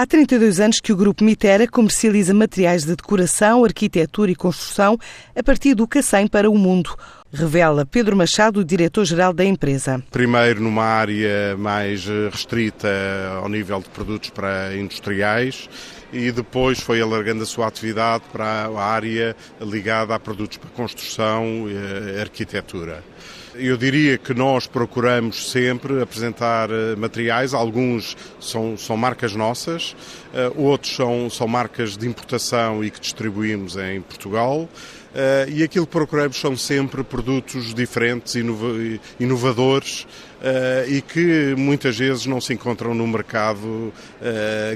Há 32 anos que o Grupo Mitera comercializa materiais de decoração, arquitetura e construção a partir do Cacém para o mundo. Revela Pedro Machado, diretor-geral da empresa. Primeiro numa área mais restrita ao nível de produtos para industriais e depois foi alargando a sua atividade para a área ligada a produtos para construção e arquitetura. Eu diria que nós procuramos sempre apresentar eh, materiais, alguns são, são marcas nossas, eh, outros são, são marcas de importação e que distribuímos em Portugal. E aquilo que procuramos são sempre produtos diferentes, inova inovadores uh, e que muitas vezes não se encontram no mercado uh,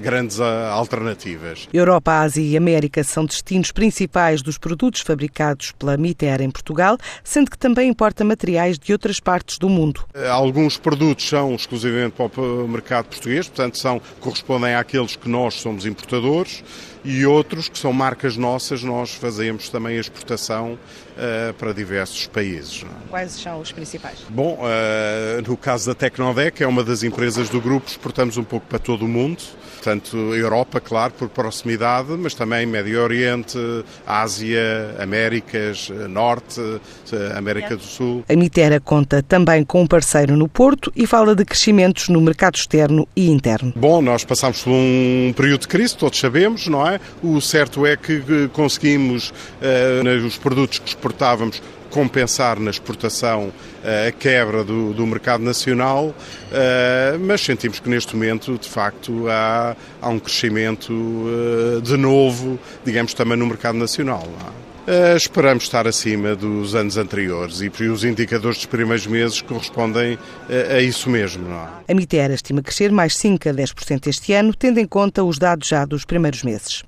grandes alternativas. Europa, Ásia e América são destinos principais dos produtos fabricados pela Miter em Portugal, sendo que também importa materiais de outras partes do mundo. Alguns produtos são exclusivamente para o mercado português, portanto são, correspondem àqueles que nós somos importadores e outros que são marcas nossas, nós fazemos também a exportação uh, para diversos países. É? Quais são os principais? Bom, uh, no caso da Tecnodec, é uma das empresas do grupo, exportamos um pouco para todo o mundo, tanto Europa, claro, por proximidade, mas também Médio Oriente, Ásia, Américas, Norte, América do Sul. A Mitera conta também com um parceiro no Porto e fala de crescimentos no mercado externo e interno. Bom, nós passamos por um período de crise, todos sabemos, não é? O certo é que conseguimos, uh, os produtos que exportávamos, compensar na exportação eh, a quebra do, do mercado nacional, eh, mas sentimos que neste momento, de facto, há, há um crescimento eh, de novo, digamos, também no mercado nacional. Uh, esperamos estar acima dos anos anteriores e os indicadores dos primeiros meses correspondem a, a isso mesmo. Não é? A Mitera estima crescer mais 5 a 10% este ano, tendo em conta os dados já dos primeiros meses.